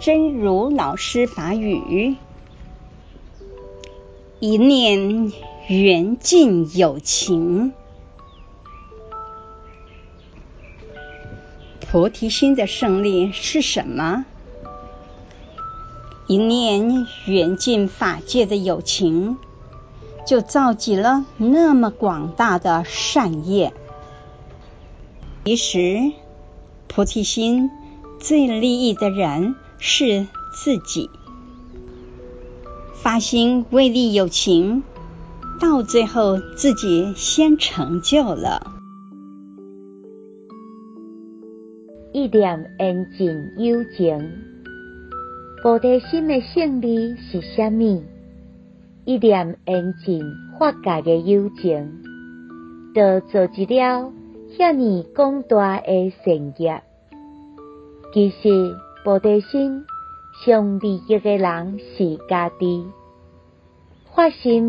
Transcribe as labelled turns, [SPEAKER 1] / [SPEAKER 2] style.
[SPEAKER 1] 真如老师法语：一念缘尽有情。菩提心的胜利是什么？一念缘尽法界的友情，就造集了那么广大的善业。其实，菩提心最利益的人是自己。发心为利有情，到最后自己先成就了。
[SPEAKER 2] 一念缘尽友情，菩提心的胜利是什么？一念缘尽法界的有情，就造集了遐尼广大的善业。其实菩提心上利益的人是家己，发心